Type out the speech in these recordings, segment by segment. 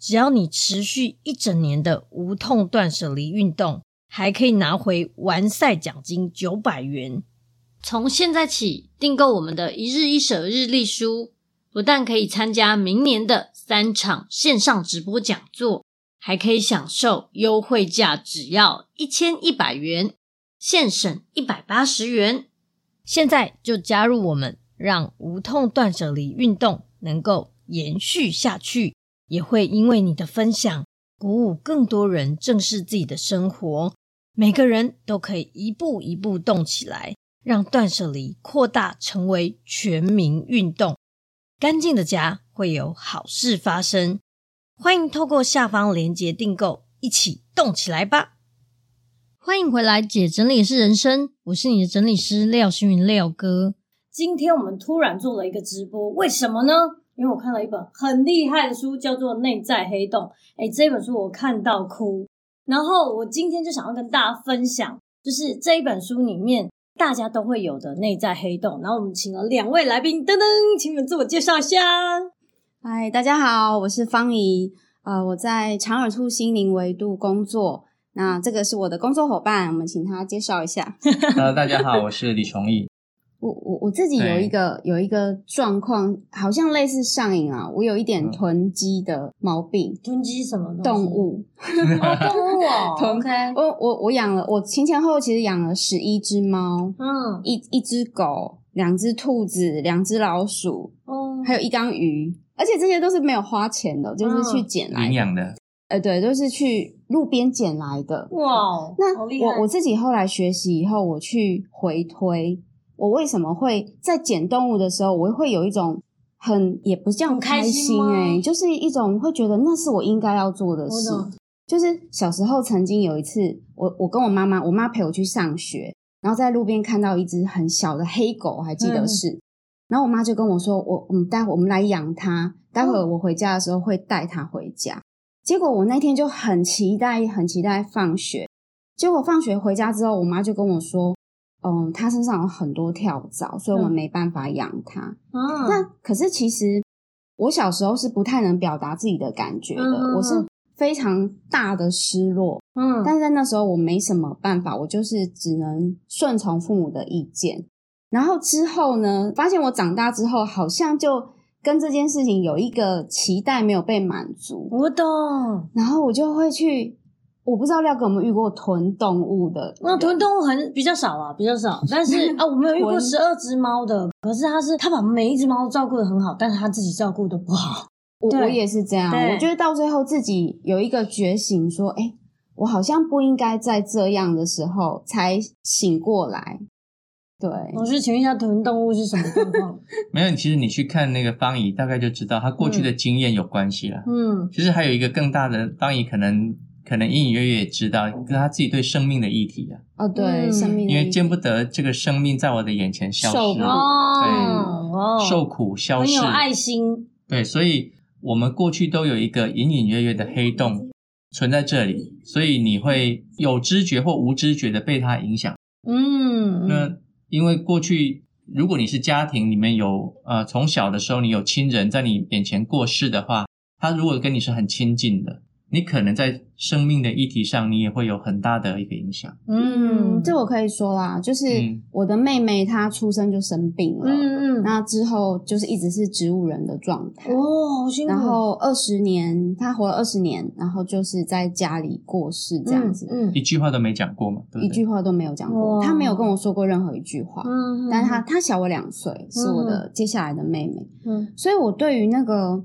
只要你持续一整年的无痛断舍离运动，还可以拿回完赛奖金九百元。从现在起订购我们的一日一舍日历书，不但可以参加明年的三场线上直播讲座，还可以享受优惠价，只要一千一百元，现省一百八十元。现在就加入我们，让无痛断舍离运动能够延续下去。也会因为你的分享，鼓舞更多人正视自己的生活。每个人都可以一步一步动起来，让断舍离扩大成为全民运动。干净的家会有好事发生。欢迎透过下方链接订购，一起动起来吧！欢迎回来，姐整理是人生，我是你的整理师廖星云廖哥。今天我们突然做了一个直播，为什么呢？因为我看了一本很厉害的书，叫做《内在黑洞》。诶，这本书我看到哭。然后我今天就想要跟大家分享，就是这一本书里面大家都会有的内在黑洞。然后我们请了两位来宾，噔噔，请你们自我介绍一下。嗨，大家好，我是方怡。呃，我在长耳兔心灵维度工作。那这个是我的工作伙伴，我们请他介绍一下。呃，大家好，我是李崇义。我我我自己有一个对有一个状况，好像类似上瘾啊。我有一点囤积的毛病。囤积什么动物？哦，动物哦。囤 OK。我我我养了，我前前后后其实养了十一只猫，嗯，一一只狗，两只兔子，两只老鼠，哦，还有一缸鱼，而且这些都是没有花钱的，就是去捡来的。领养的。呃，对，都是去路边捡来的。哇，那我我自己后来学习以后，我去回推。我为什么会在捡动物的时候，我会有一种很也不叫开心诶、欸、就是一种会觉得那是我应该要做的事。就是小时候曾经有一次，我我跟我妈妈，我妈陪我去上学，然后在路边看到一只很小的黑狗，我还记得是，嗯、然后我妈就跟我说：“我我们待会我们来养它，待会我回家的时候会带它回家。嗯”结果我那天就很期待，很期待放学。结果放学回家之后，我妈就跟我说。嗯，它身上有很多跳蚤，所以我们没办法养它。嗯，那可是其实我小时候是不太能表达自己的感觉的，嗯、我是非常大的失落。嗯，但是在那时候我没什么办法，我就是只能顺从父母的意见。然后之后呢，发现我长大之后好像就跟这件事情有一个期待没有被满足。我懂。然后我就会去。我不知道廖哥有没有遇过囤动物的？那囤动物很比较少啊，比较少。但是啊，我没有遇过十二只猫的。可是他是他把每一只猫都照顾的很好，但是他自己照顾得不好。我我也是这样。我觉得到最后自己有一个觉醒，说：“哎，我好像不应该在这样的时候才醒过来。”对，老师，请问一下，囤动物是什么状况？没有，其实你去看那个方怡，大概就知道他过去的经验有关系了。嗯，其实还有一个更大的方怡，可能可能隐隐约约也知道，跟他自己对生命的议题啊。哦，对，嗯、生命，因为见不得这个生命在我的眼前消失，对，哦、受苦消失，很有爱心。对，所以我们过去都有一个隐隐约约的黑洞存在这里，所以你会有知觉或无知觉的被它影响。嗯，那。因为过去，如果你是家庭里面有呃，从小的时候你有亲人在你眼前过世的话，他如果跟你是很亲近的。你可能在生命的议题上，你也会有很大的一个影响。嗯，这我可以说啦，就是我的妹妹她出生就生病了，嗯嗯，那之后就是一直是植物人的状态。哦。然后二十年，她活了二十年，然后就是在家里过世这样子，嗯，一句话都没讲过嘛，对对？一句话都没有讲过，她没有跟我说过任何一句话，嗯，但她她小我两岁，是我的接下来的妹妹，嗯，所以我对于那个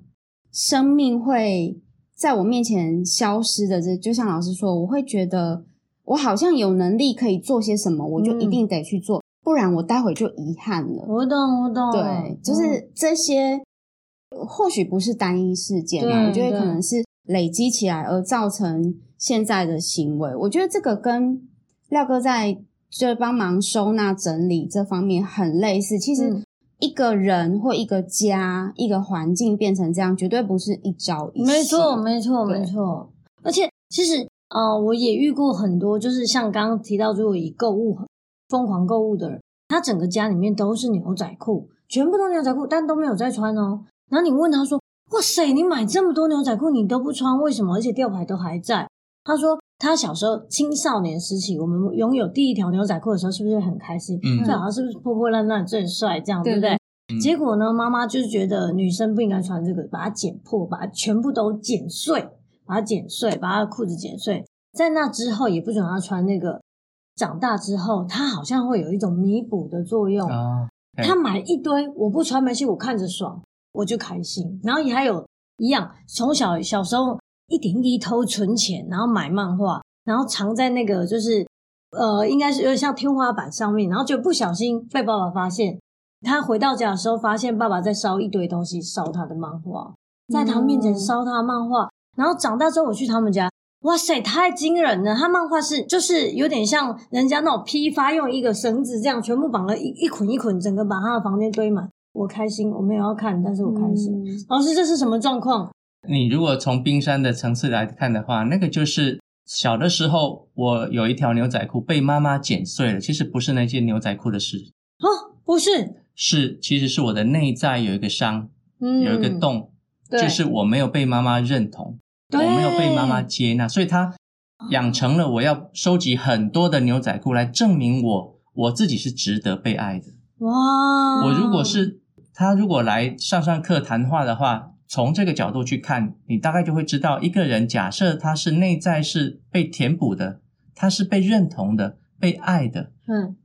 生命会。在我面前消失的这，就像老师说，我会觉得我好像有能力可以做些什么，我就一定得去做，嗯、不然我待会就遗憾了。我懂，我懂。对，就是这些，嗯、或许不是单一事件嘛，我觉得可能是累积起来而造成现在的行为。我觉得这个跟廖哥在就帮忙收纳整理这方面很类似。其实。嗯一个人或一个家、一个环境变成这样，绝对不是一朝一夕。没错，没错，没错。而且，其实，呃，我也遇过很多，就是像刚刚提到，如果以购物疯狂购物的人，他整个家里面都是牛仔裤，全部都牛仔裤，但都没有在穿哦。然后你问他说：“哇塞，你买这么多牛仔裤，你都不穿，为什么？而且吊牌都还在？”他说：“他小时候青少年时期，我们拥有第一条牛仔裤的时候，是不是很开心？嗯，最好是不是破破烂烂最帅？这样对，不对？嗯、结果呢，妈妈就是觉得女生不应该穿这个，把它剪破，把它全部都剪碎，把它剪碎，把她的裤子剪碎。在那之后，也不准她穿那个。长大之后，她好像会有一种弥补的作用。哦，她买一堆，我不穿没事，我看着爽，我就开心。然后也还有一样，从小小时候。一点一滴偷存钱，然后买漫画，然后藏在那个就是呃，应该是有点像天花板上面，然后就不小心被爸爸发现。他回到家的时候，发现爸爸在烧一堆东西，烧他的漫画，在他面前烧他的漫画。然后长大之后，我去他们家，哇塞，太惊人了！他漫画是就是有点像人家那种批发，用一个绳子这样全部绑了一一捆一捆，整个把他的房间堆满。我开心，我没有要看，但是我开心。嗯、老师，这是什么状况？你如果从冰山的层次来看的话，那个就是小的时候，我有一条牛仔裤被妈妈剪碎了。其实不是那件牛仔裤的事哦，不是，是其实是我的内在有一个伤，嗯，有一个洞，就是我没有被妈妈认同，我没有被妈妈接纳，所以他养成了我要收集很多的牛仔裤来证明我我自己是值得被爱的。哇，我如果是他，如果来上上课谈话的话。从这个角度去看，你大概就会知道，一个人假设他是内在是被填补的，他是被认同的、被爱的，嗯，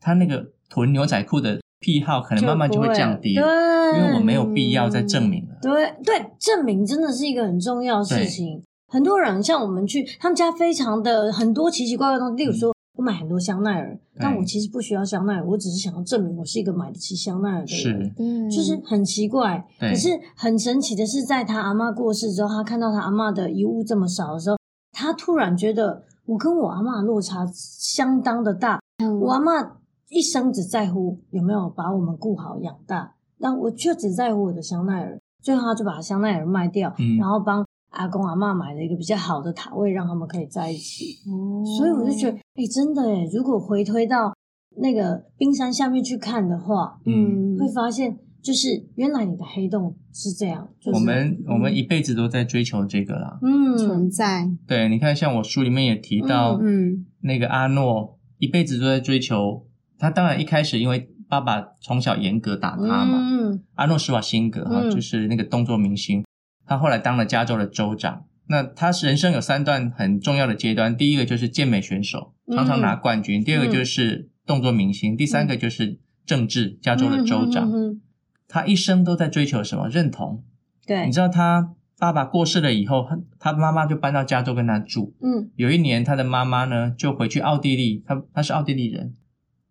他那个囤牛仔裤的癖好可能慢慢就会降低了，对，因为我没有必要再证明了。对对，证明真的是一个很重要的事情。很多人像我们去他们家，非常的很多奇奇怪怪的东西，例如说。买很多香奈儿，但我其实不需要香奈儿，我只是想要证明我是一个买得起香奈儿的人。嗯，就是很奇怪。可是很神奇的是，在他阿嬷过世之后，他看到他阿嬷的遗物这么少的时候，他突然觉得我跟我阿嬷落差相当的大。嗯、我阿嬷一生只在乎有没有把我们顾好养大，但我却只在乎我的香奈儿。最后，他就把香奈儿卖掉，嗯、然后帮。阿公阿嬷买了一个比较好的塔位，让他们可以在一起。哦，所以我就觉得，哎、欸，真的哎，如果回推到那个冰山下面去看的话，嗯，会发现就是原来你的黑洞是这样。就是、我们我们一辈子都在追求这个啦，嗯，存在。对，你看，像我书里面也提到，嗯，那个阿诺一辈子都在追求。他当然一开始因为爸爸从小严格打他嘛，嗯，阿诺施瓦辛格哈，就是那个动作明星。他后来当了加州的州长。那他人生有三段很重要的阶段，第一个就是健美选手，常常拿冠军；嗯、第二个就是动作明星；嗯、第三个就是政治，加州的州长。嗯、他一生都在追求什么？认同。对，你知道他爸爸过世了以后，他妈妈就搬到加州跟他住。嗯，有一年他的妈妈呢就回去奥地利，他他是奥地利人，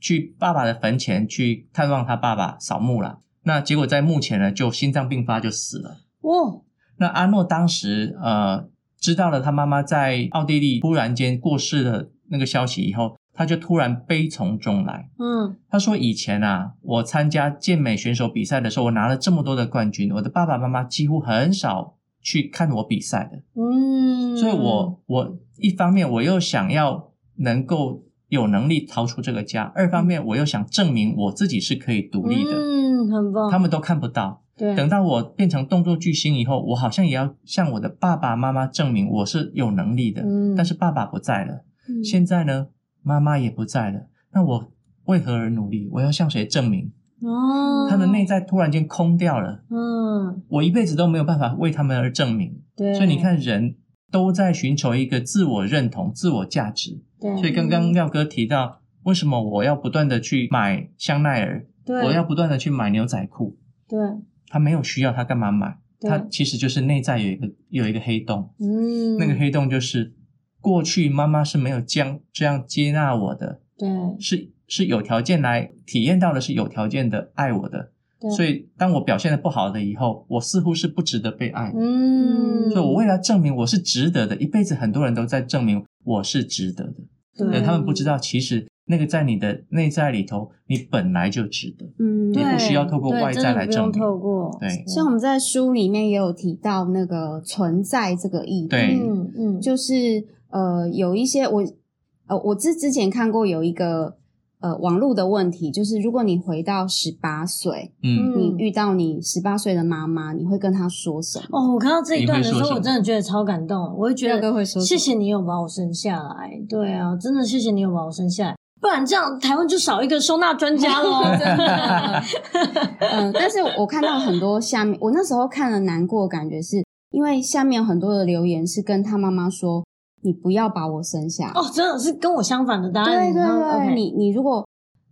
去爸爸的坟前去探望他爸爸扫墓了。那结果在墓前呢，就心脏病发就死了。哦，那阿诺当时呃知道了他妈妈在奥地利突然间过世的那个消息以后，他就突然悲从中来。嗯，他说以前啊，我参加健美选手比赛的时候，我拿了这么多的冠军，我的爸爸妈妈几乎很少去看我比赛的。嗯，所以我我一方面我又想要能够。有能力逃出这个家，二方面我又想证明我自己是可以独立的，嗯，很棒。他们都看不到，对。等到我变成动作巨星以后，我好像也要向我的爸爸妈妈证明我是有能力的。嗯，但是爸爸不在了，嗯，现在呢，妈妈也不在了，那我为何而努力？我要向谁证明？哦，他的内在突然间空掉了，嗯，我一辈子都没有办法为他们而证明。对，所以你看人。都在寻求一个自我认同、自我价值。对，所以刚刚廖哥提到，为什么我要不断的去买香奈儿？对，我要不断的去买牛仔裤。对，他没有需要，他干嘛买？他其实就是内在有一个有一个黑洞。嗯，那个黑洞就是过去妈妈是没有将这样接纳我的。对，是是有条件来体验到的，是有条件的爱我的。所以，当我表现的不好的以后，我似乎是不值得被爱。嗯，所以我为了证明我是值得的，一辈子很多人都在证明我是值得的。对，他们不知道，其实那个在你的内在里头，你本来就值得。嗯，你不需要透过外在来证明。透过对，像我们在书里面也有提到那个存在这个意义。对，嗯嗯，就是呃，有一些我呃，我之之前看过有一个。呃，网络的问题就是，如果你回到十八岁，嗯，你遇到你十八岁的妈妈，你会跟她说什么？哦，我看到这一段的时候，我真的觉得超感动。我会觉得，谢谢你有把我生下来。对啊，真的谢谢你有把我生下来，不然这样台湾就少一个收纳专家了。真的。嗯，但是我看到很多下面，我那时候看了难过，感觉是因为下面有很多的留言是跟他妈妈说。你不要把我生下哦，真的是跟我相反的答案。对对对.你你如果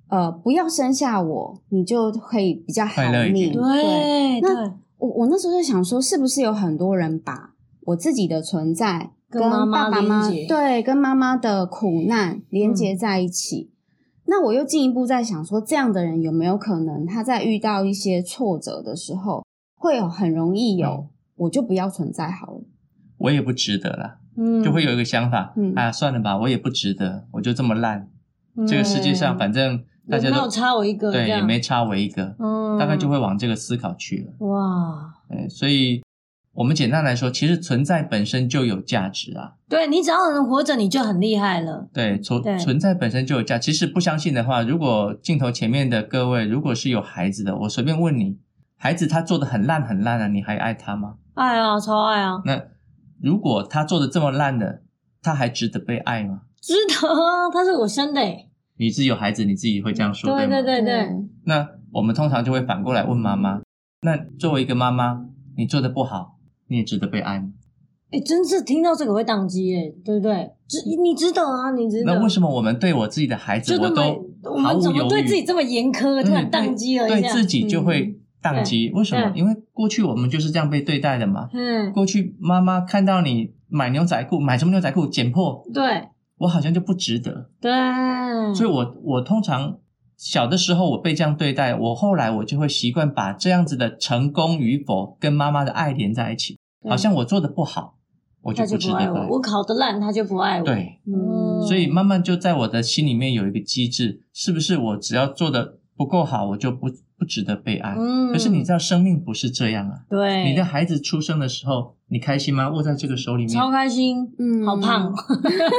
呃不要生下我，你就可以比较好命。对，对那我我那时候就想说，是不是有很多人把我自己的存在跟爸爸妈妈对跟妈妈的苦难连接在一起？嗯、那我又进一步在想说，这样的人有没有可能他在遇到一些挫折的时候，会有很容易有、嗯、我就不要存在好了，我也不值得了。嗯，就会有一个想法，嗯，哎呀，算了吧，我也不值得，我就这么烂，嗯、这个世界上反正大家都没有差我一个，对，也没差我一个，嗯，大概就会往这个思考去了。哇，对，所以我们简单来说，其实存在本身就有价值啊。对，你只要能活着，你就很厉害了。对，存存在本身就有价。其实不相信的话，如果镜头前面的各位如果是有孩子的，我随便问你，孩子他做的很烂很烂啊，你还爱他吗？爱啊，超爱啊。那。如果他做的这么烂的，他还值得被爱吗？值得啊，他是我生的。你自己有孩子，你自己会这样说，对对对对。对那我们通常就会反过来问妈妈：那作为一个妈妈，你做的不好，你也值得被爱吗？哎，真是听到这个会宕机哎，对不对？值你值得啊，你值得。那为什么我们对我自己的孩子，我都我们怎么对自己这么严苛，突然宕机了一下，对自己就会。宕机？为什么？因为过去我们就是这样被对待的嘛。嗯。过去妈妈看到你买牛仔裤，买什么牛仔裤剪破，对，我好像就不值得。对。所以我我通常小的时候我被这样对待，我后来我就会习惯把这样子的成功与否跟妈妈的爱连在一起，好像我做的不好，我就不值得爱。我考得烂，他就不爱我。对。嗯。所以慢慢就在我的心里面有一个机制，是不是我只要做的不够好，我就不。不值得被爱，嗯，可是你知道生命不是这样啊。对，你的孩子出生的时候，你开心吗？握在这个手里面，超开心，嗯，好胖。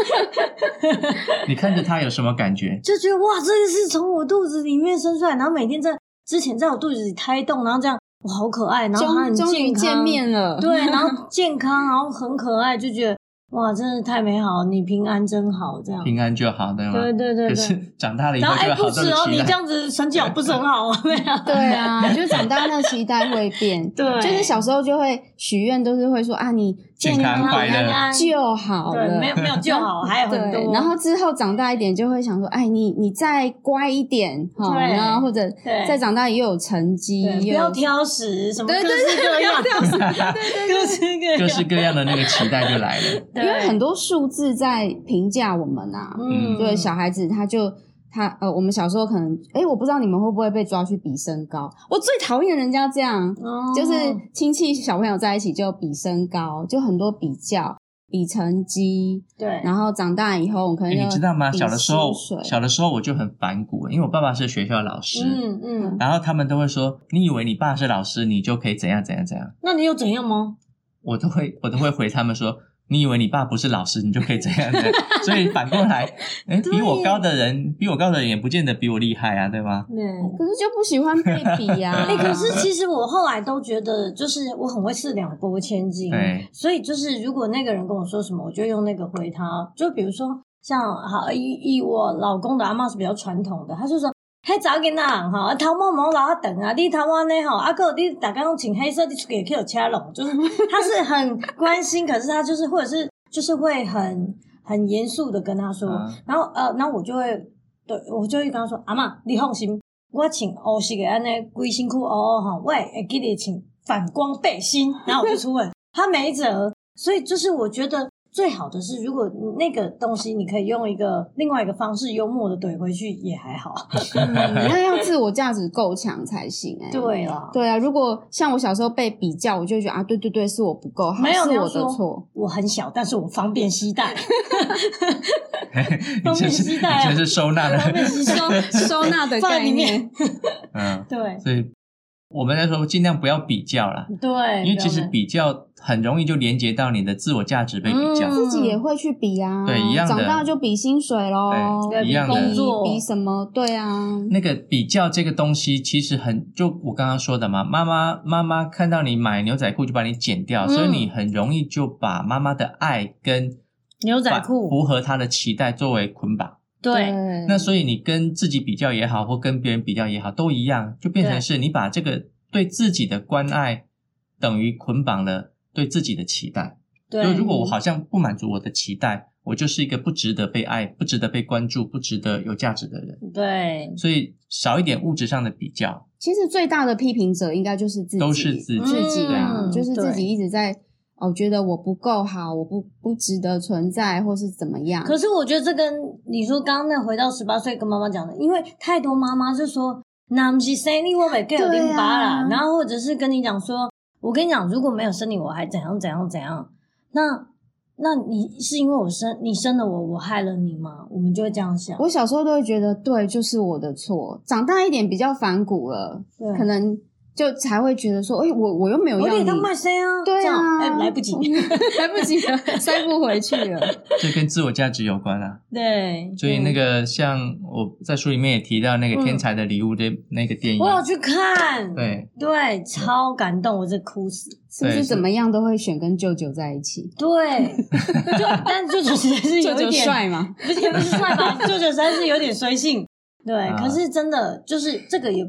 你看着他有什么感觉？就觉得哇，这个是从我肚子里面生出来，然后每天在之前在我肚子里胎动，然后这样哇，好可爱，然后他很健康，终于见面了，对，然后 健康，然后很可爱，就觉得。哇，真的太美好！你平安真好，这样平安就好，对吗？对对对。可是长大了以后就好，然后哎，不是哦，你这样子成绩好不是很好啊？对啊，对啊，就长大那个期待会变。对，就是小时候就会许愿，都是会说啊，你健康快乐。就好了，没有没有 就好，还有很多。然后之后长大一点，就会想说，哎，你你再乖一点哈，然后或者再长大也有成绩，不要挑食，什么各式各样，各式各各式各样的那个期待就来了。因为很多数字在评价我们啊，嗯，对，小孩子他就他呃，我们小时候可能，哎，我不知道你们会不会被抓去比身高。我最讨厌人家这样，哦、就是亲戚小朋友在一起就比身高，就很多比较，比成绩。对，然后长大以后，我可能你知道吗？小的时候，小的时候我就很反骨，因为我爸爸是学校老师，嗯嗯，嗯然后他们都会说，你以为你爸是老师，你就可以怎样怎样怎样？那你有怎样吗？我都会，我都会回他们说。你以为你爸不是老师，你就可以这样的？所以反过来，哎，比我高的人，比我高的人也不见得比我厉害啊，对吗？对，可是就不喜欢被比呀。哎，可是其实我后来都觉得，就是我很会四两拨千斤。对，所以就是如果那个人跟我说什么，我就用那个回他。就比如说像好以以我老公的阿嬷是比较传统的，他就说。嘿，早囡仔哈，头毛毛老啊长啊，你头毛呢吼，啊个你大家拢穿黑色，你出去去有车龙，就是 他是很关心，可是他就是或者是就是会很很严肃的跟他说，嗯、然后呃，然后我就会对我就会跟他说，阿嬷，你放心，我穿黑色的安尼规身躯黑黑吼，我会记得穿反光背心，然后我就出门，他没辙，所以就是我觉得。最好的是，如果那个东西你可以用一个另外一个方式幽默的怼回去，也还好。那要自我价值够强才行哎、欸。对啊，对啊。如果像我小时候被比较，我就觉得啊，对对对，是我不够好，没有是我的错。我很小，但是我方便携带。方便携带、啊，这是收纳的，方便收收纳的概念。嗯，对。所以我们来说，尽量不要比较啦。对，因为其实比较。很容易就连接到你的自我价值被比较，自己也会去比啊，对，一样的，长大就比薪水咯，对，一样的，比比什么？对啊，那个比较这个东西其实很，就我刚刚说的嘛，妈妈妈妈看到你买牛仔裤就把你剪掉，所以你很容易就把妈妈的爱跟牛仔裤符合她的期待作为捆绑，对，那所以你跟自己比较也好，或跟别人比较也好，都一样，就变成是你把这个对自己的关爱等于捆绑了。对自己的期待，对，就如果我好像不满足我的期待，我就是一个不值得被爱、不值得被关注、不值得有价值的人。对，所以少一点物质上的比较。其实最大的批评者应该就是自己，都是自己，自己啊，就是自己一直在哦，觉得我不够好，我不不值得存在，或是怎么样。可是我觉得这跟你说刚刚那回到十八岁跟妈妈讲的，因为太多妈妈就说，那不是生你我没给零八啦，然后或者是跟你讲说。我跟你讲，如果没有生你，我还怎样怎样怎样？那那你是因为我生你生了我，我害了你吗？我们就会这样想。我小时候都会觉得，对，就是我的错。长大一点比较反骨了，可能。就才会觉得说，哎，我我又没有要你，我当卖身啊，对啊，哎，来不及，来不及了，塞不回去了。这跟自我价值有关啊。对，所以那个像我在书里面也提到那个《天才的礼物》的那个电影，我有去看。对对，超感动，我这哭死。是不是怎么样都会选跟舅舅在一起？对，就但舅舅实在是有一点帅嘛，不是不是帅吧？舅舅实在是有点随性。对，可是真的就是这个也。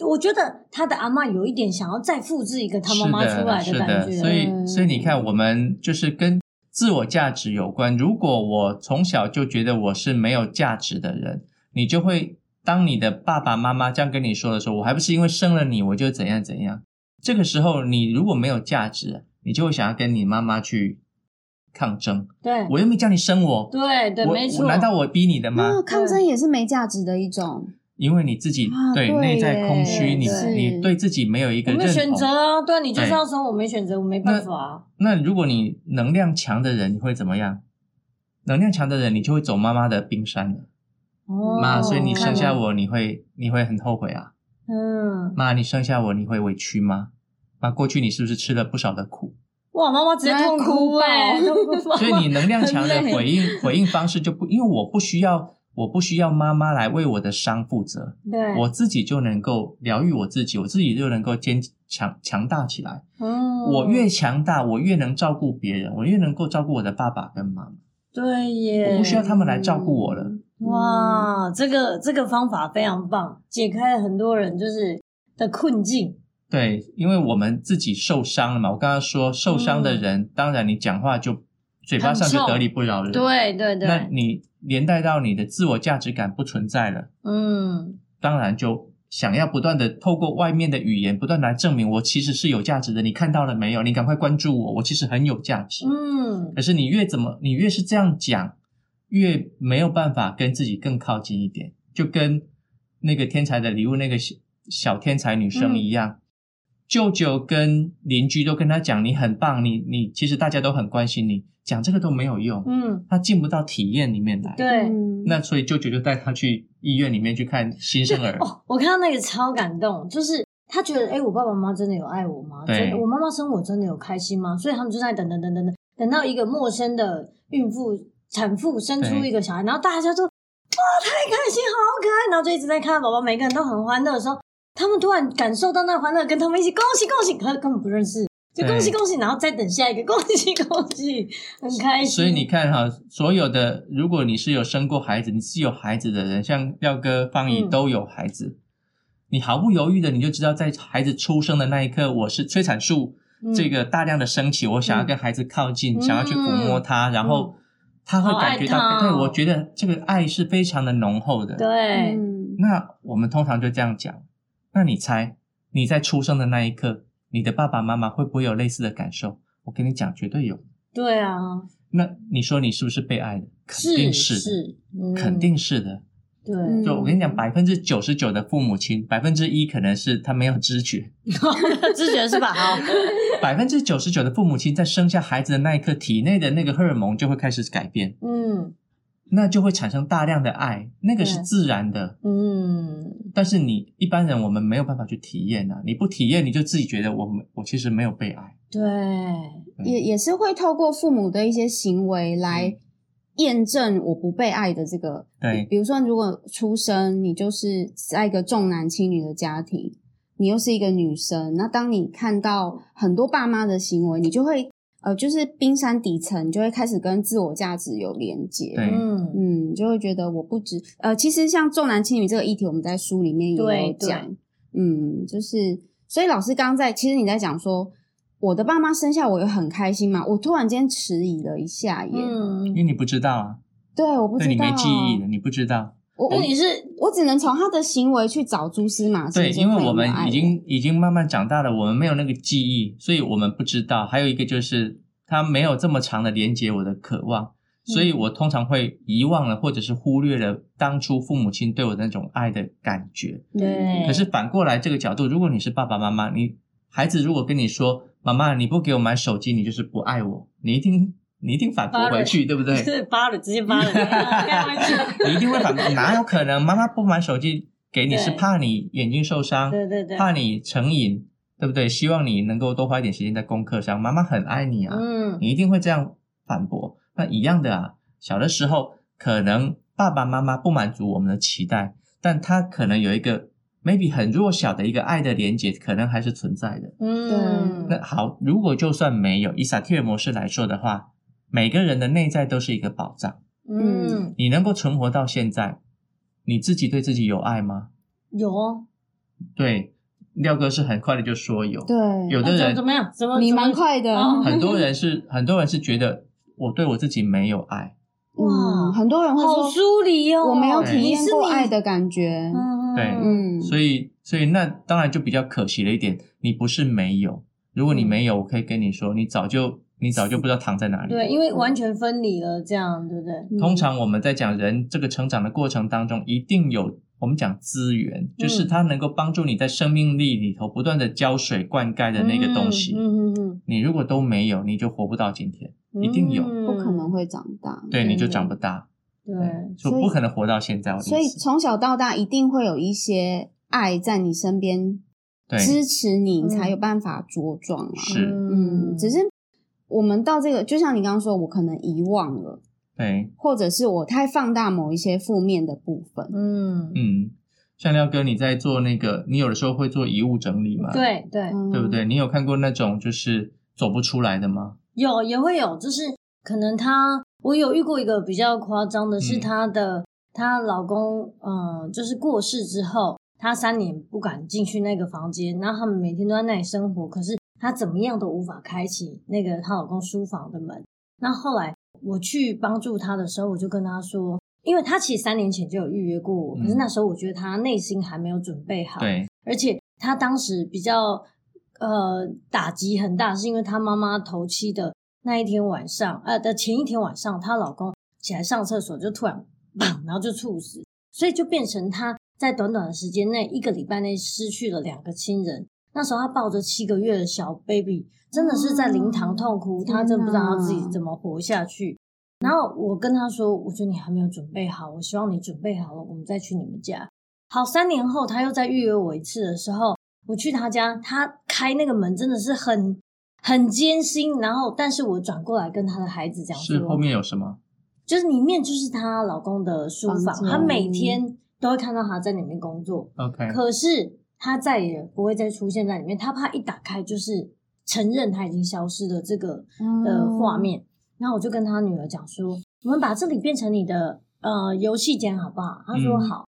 我觉得他的阿妈有一点想要再复制一个他妈妈出来的感觉，所以所以你看，我们就是跟自我价值有关。如果我从小就觉得我是没有价值的人，你就会当你的爸爸妈妈这样跟你说的时候，我还不是因为生了你，我就怎样怎样。这个时候你如果没有价值，你就会想要跟你妈妈去抗争。对，我又没叫你生我，对对，没错，难道我逼你的吗？哦，抗争也是没价值的一种。因为你自己对内在空虚，你你对自己没有一个认同。没选择啊，对，你就是要说我没选择，我没办法啊。那如果你能量强的人，你会怎么样？能量强的人，你就会走妈妈的冰山了。哦，妈，所以你生下我，你会你会很后悔啊。嗯，妈，你生下我，你会委屈吗？妈，过去你是不是吃了不少的苦？哇，妈妈直接痛哭哎！所以你能量强的回应回应方式就不，因为我不需要。我不需要妈妈来为我的伤负责，对，我自己就能够疗愈我自己，我自己就能够坚强强大起来。嗯，我越强大，我越能照顾别人，我越能够照顾我的爸爸跟妈妈。对耶，我不需要他们来照顾我了。哇，这个这个方法非常棒，解开了很多人就是的困境。对，因为我们自己受伤了嘛。我刚刚说受伤的人，嗯，当然你讲话就嘴巴上就得理不饶人。对对对，那你。连带到你的自我价值感不存在了，嗯，当然就想要不断的透过外面的语言不断来证明我其实是有价值的。你看到了没有？你赶快关注我，我其实很有价值。嗯，可是你越怎么，你越是这样讲，越没有办法跟自己更靠近一点。就跟那个天才的礼物那个小小天才女生一样。嗯舅舅跟邻居都跟他讲，你很棒，你你其实大家都很关心你，讲这个都没有用，嗯，他进不到体验里面来，对，那所以舅舅就带他去医院里面去看新生儿。哦，我看到那个超感动，就是他觉得，哎，我爸爸妈妈真的有爱我吗？对，我妈妈生我真的有开心吗？所以他们就在等等等等等，等到一个陌生的孕妇产妇生出一个小孩，然后大家就哇太开心，好可爱，然后就一直在看宝宝，每个人都很欢乐的时候。他们突然感受到那欢乐，跟他们一起恭喜恭喜，可是根本不认识，就恭喜恭喜，然后再等下一个 恭喜恭喜，很开心。所以你看哈，所有的如果你是有生过孩子，你是有孩子的人，像廖哥、方怡都有孩子，嗯、你毫不犹豫的你就知道，在孩子出生的那一刻，我是催产素这个大量的升起，我想要跟孩子靠近，嗯、想要去抚摸他，然后他会感觉到，哦、对，我觉得这个爱是非常的浓厚的。对，那我们通常就这样讲。那你猜，你在出生的那一刻，你的爸爸妈妈会不会有类似的感受？我跟你讲，绝对有。对啊。那你说你是不是被爱的？肯定是的，是是嗯、肯定是的。对。就我跟你讲，百分之九十九的父母亲，百分之一可能是他没有知觉。知觉是吧？好。百分之九十九的父母亲在生下孩子的那一刻，体内的那个荷尔蒙就会开始改变。嗯。那就会产生大量的爱，那个是自然的。嗯，但是你一般人我们没有办法去体验啊！你不体验，你就自己觉得我们我其实没有被爱。对，也也是会透过父母的一些行为来验证我不被爱的这个。对，比如说，如果出生你就是在一个重男轻女的家庭，你又是一个女生，那当你看到很多爸妈的行为，你就会。呃，就是冰山底层，就会开始跟自我价值有连接，嗯，嗯，就会觉得我不值。呃，其实像重男轻女这个议题，我们在书里面也有讲。嗯，就是，所以老师刚刚在，其实你在讲说，我的爸妈生下我有很开心嘛？我突然间迟疑了一下耶，嗯，因为你不知道啊。对，我不知道，对，你没记忆的，你不知道。我我你是我只能从他的行为去找蛛丝马迹。对，因为我们已经已经慢慢长大了，我们没有那个记忆，所以我们不知道。还有一个就是他没有这么长的连接我的渴望，所以我通常会遗忘了或者是忽略了当初父母亲对我的那种爱的感觉。对。可是反过来这个角度，如果你是爸爸妈妈，你孩子如果跟你说：“妈妈，你不给我买手机，你就是不爱我。”你一定。你一定反驳回去，对不对？是 扒了，直接扒了。你一定会反驳，哪有可能？妈妈不买手机给你，是怕你眼睛受伤，对对对，怕你成瘾，对不对？希望你能够多花一点时间在功课上。妈妈很爱你啊，嗯，你一定会这样反驳。那一样的啊，小的时候可能爸爸妈妈不满足我们的期待，但他可能有一个 maybe 很弱小的一个爱的连结，可能还是存在的。嗯，那好，如果就算没有，以撒切尔模式来说的话。每个人的内在都是一个宝藏。嗯，你能够存活到现在，你自己对自己有爱吗？有哦。对，廖哥是很快的就说有。对，有的人怎么样？怎么你蛮快的？很多人是很多人是觉得我对我自己没有爱。哇，很多人会说好疏离哦，我没有体验过爱的感觉。对，嗯，所以所以那当然就比较可惜了一点。你不是没有，如果你没有，我可以跟你说，你早就。你早就不知道躺在哪里。对，因为完全分离了，这样对不对？通常我们在讲人这个成长的过程当中，一定有我们讲资源，就是它能够帮助你在生命力里头不断的浇水灌溉的那个东西。嗯嗯嗯。你如果都没有，你就活不到今天。一定有，不可能会长大。对，你就长不大。对，就不可能活到现在。所以从小到大一定会有一些爱在你身边支持你，才有办法茁壮。是，嗯，只是。我们到这个，就像你刚刚说，我可能遗忘了，对，或者是我太放大某一些负面的部分，嗯嗯。像廖哥，你在做那个，你有的时候会做遗物整理吗？对对，对不对？你有看过那种就是走不出来的吗？有，也会有，就是可能她，我有遇过一个比较夸张的，是她的她老公，嗯，就是过世之后，她三年不敢进去那个房间，然后他们每天都在那里生活，可是。她怎么样都无法开启那个她老公书房的门。那后来我去帮助她的时候，我就跟她说，因为她其实三年前就有预约过我，可是那时候我觉得她内心还没有准备好。对，而且她当时比较呃打击很大，是因为她妈妈头七的那一天晚上，呃的前一天晚上，她老公起来上厕所就突然砰，然后就猝死。所以就变成她在短短的时间内，一个礼拜内失去了两个亲人。那时候他抱着七个月的小 baby，真的是在灵堂痛哭，哦、他真的不知道他自己怎么活下去。然后我跟他说：“我觉得你还没有准备好，我希望你准备好了，我们再去你们家。”好，三年后他又再预约我一次的时候，我去他家，他开那个门真的是很很艰辛。然后，但是我转过来跟他的孩子讲说：“是后面有什么？就是里面就是她老公的书房，他每天都会看到他在里面工作。OK，可是他再也不会再出现在里面，他怕一打开就是承认他已经消失的这个的画面。嗯”然后我就跟他女儿讲说：“我们把这里变成你的呃游戏间好不好？”他说：“好。嗯”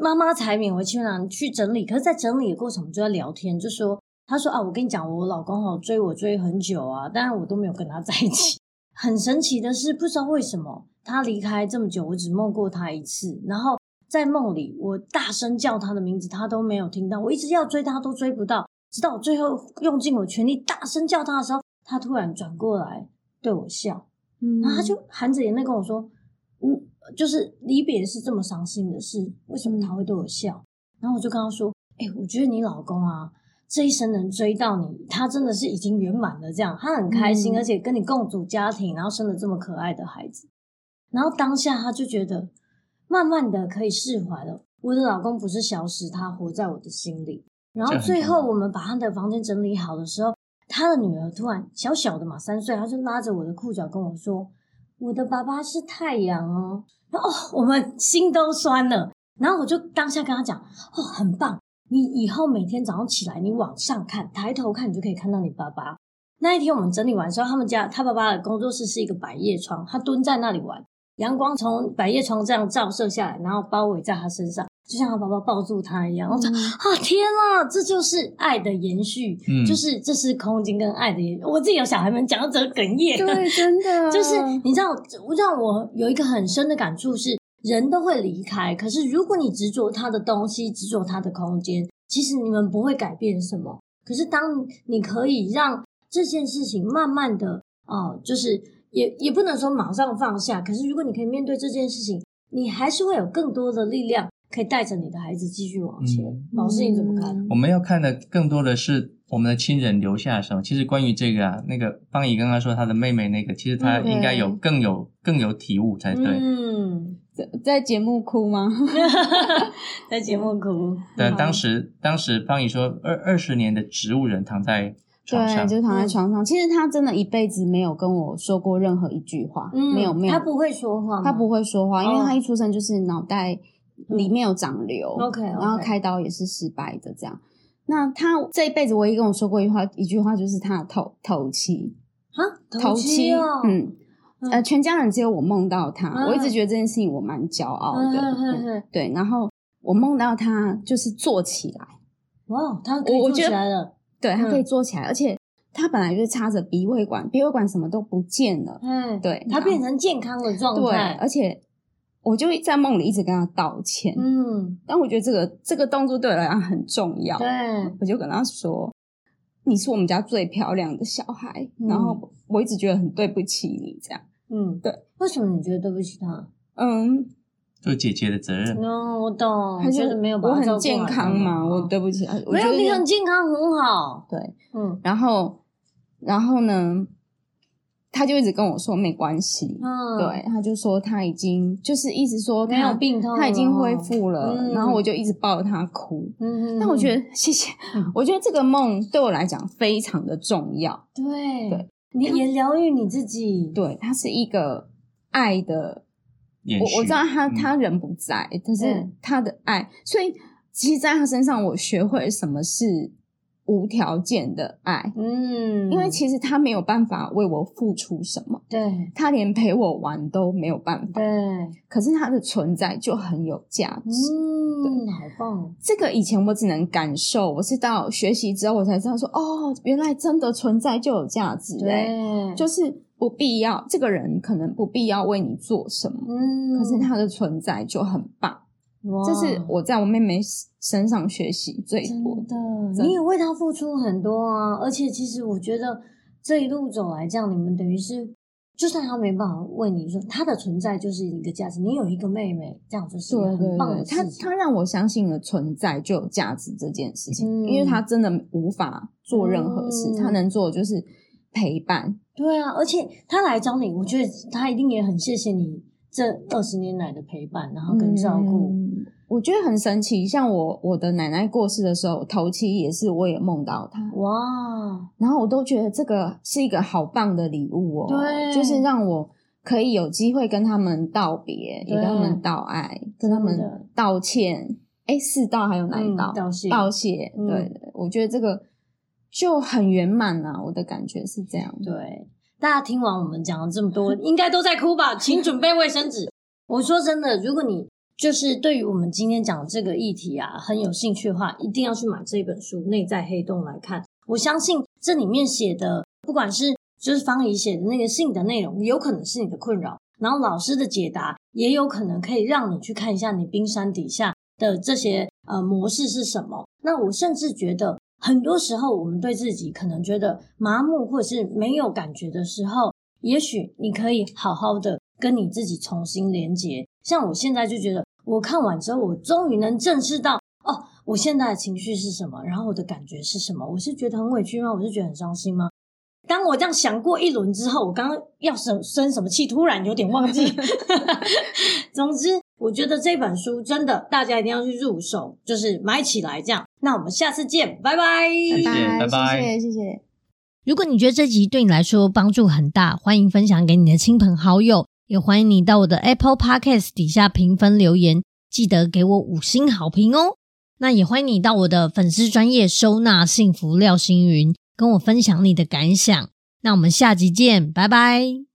妈妈才勉为其难去整理，可是，在整理的过程，我们就在聊天，就说：“他说啊，我跟你讲，我老公好追我追很久啊，但是我都没有跟他在一起。很神奇的是，不知道为什么他离开这么久，我只梦过他一次。然后在梦里，我大声叫他的名字，他都没有听到。我一直要追他，都追不到，直到我最后用尽我全力大声叫他的时候，他突然转过来对我笑。”然后他就含着眼泪跟我说：“嗯，就是离别是这么伤心的事，为什么他会对我笑？”然后我就跟他说：“哎，我觉得你老公啊，这一生能追到你，他真的是已经圆满了。这样，他很开心，而且跟你共组家庭，然后生了这么可爱的孩子。然后当下他就觉得，慢慢的可以释怀了。我的老公不是消失，他活在我的心里。然后最后我们把他的房间整理好的时候。”他的女儿突然小小的嘛，三岁，他就拉着我的裤脚跟我说：“我的爸爸是太阳哦。”然后我们心都酸了。然后我就当下跟他讲：“哦，很棒！你以后每天早上起来，你往上看，抬头看，你就可以看到你爸爸。”那一天我们整理完之后，他们家他爸爸的工作室是一个百叶窗，他蹲在那里玩，阳光从百叶窗这样照射下来，然后包围在他身上。就像他爸爸抱住他一样，我说啊，天啊，这就是爱的延续，嗯，就是这是空间跟爱的延续。我自己有小孩们讲到这个哽咽，对，真的，就是你知道，让我有一个很深的感触是，人都会离开，可是如果你执着他的东西，执着他的空间，其实你们不会改变什么。可是当你可以让这件事情慢慢的，哦，就是也也不能说马上放下，可是如果你可以面对这件事情，你还是会有更多的力量。可以带着你的孩子继续往前。嗯、老师，你怎么看？我们要看的更多的是我们的亲人留下什么。其实关于这个啊，那个芳仪刚刚说她的妹妹那个，其实她应该有更有更有体悟才对。嗯，在在节目哭吗？在节目哭。对，当时当时芳仪说二二十年的植物人躺在床上，对，就躺在床上。嗯、其实他真的一辈子没有跟我说过任何一句话，嗯、没有没有。他不会说话，他不会说话，因为他一出生就是脑袋。里面有长瘤，OK，然后开刀也是失败的，这样。那他这一辈子唯一跟我说过一句话，一句话就是他的头头七啊，头七哦，嗯，呃，全家人只有我梦到他，我一直觉得这件事情我蛮骄傲的，对。然后我梦到他就是坐起来，哇，他可以坐起来了，对，他可以坐起来，而且他本来就是插着鼻胃管，鼻胃管什么都不见了，嗯，对，他变成健康的状态，对，而且。我就在梦里一直跟他道歉，嗯，但我觉得这个这个动作对我来讲很重要，对，我就跟他说：“你是我们家最漂亮的小孩。嗯”然后我一直觉得很对不起你，这样，嗯，对。为什么你觉得对不起他？嗯，做姐姐的责任。no，我懂。他觉得没有把我很健康嘛，我对不起他。没有，你很健康，很好。对，嗯，然后，然后呢？他就一直跟我说没关系，嗯，对，他就说他已经就是一直说他没有病痛，他已经恢复了，嗯、然后我就一直抱着他哭，嗯，但我觉得谢谢，嗯、我觉得这个梦对我来讲非常的重要，对，对，你也疗愈你自己，对，他是一个爱的，续我我知道他他人不在，嗯、但是他的爱，所以其实在他身上我学会什么是。无条件的爱，嗯，因为其实他没有办法为我付出什么，对，他连陪我玩都没有办法，对，可是他的存在就很有价值，嗯，对好棒。这个以前我只能感受，我是到学习之后我才知道说，哦，原来真的存在就有价值，对，就是不必要，这个人可能不必要为你做什么，嗯，可是他的存在就很棒。哇这是我在我妹妹身上学习最多的。真的，你也为她付出很多啊！而且，其实我觉得这一路走来，这样你们等于是就算他没办法为你说，他的存在就是一个价值。你有一个妹妹，这样就是很棒的事情。对对对，他他让我相信了存在就有价值这件事情，嗯、因为他真的无法做任何事，嗯、他能做的就是陪伴。对啊，而且他来找你，我觉得他一定也很谢谢你这二十年来的陪伴，然后跟照顾。嗯我觉得很神奇，像我我的奶奶过世的时候，头七也是我也梦到她哇，然后我都觉得这个是一个好棒的礼物哦，对，就是让我可以有机会跟他们道别，也跟他们道爱，跟他们道歉。哎，四道还有哪一道？道谢，道谢。对，我觉得这个就很圆满啊，我的感觉是这样。对，大家听完我们讲了这么多，应该都在哭吧？请准备卫生纸。我说真的，如果你。就是对于我们今天讲的这个议题啊，很有兴趣的话，一定要去买这本书《内在黑洞》来看。我相信这里面写的，不管是就是方怡写的那个信的内容，有可能是你的困扰，然后老师的解答也有可能可以让你去看一下你冰山底下的这些呃模式是什么。那我甚至觉得，很多时候我们对自己可能觉得麻木或者是没有感觉的时候，也许你可以好好的跟你自己重新连接。像我现在就觉得。我看完之后，我终于能正视到哦，我现在的情绪是什么，然后我的感觉是什么？我是觉得很委屈吗？我是觉得很伤心吗？当我这样想过一轮之后，我刚刚要生生什么气，突然有点忘记。总之，我觉得这本书真的大家一定要去入手，就是买起来这样。那我们下次见，拜拜，谢谢，拜拜，谢谢，谢谢。如果你觉得这集对你来说帮助很大，欢迎分享给你的亲朋好友。也欢迎你到我的 Apple Podcast 底下评分留言，记得给我五星好评哦。那也欢迎你到我的粉丝专业收纳幸福廖星云，跟我分享你的感想。那我们下集见，拜拜。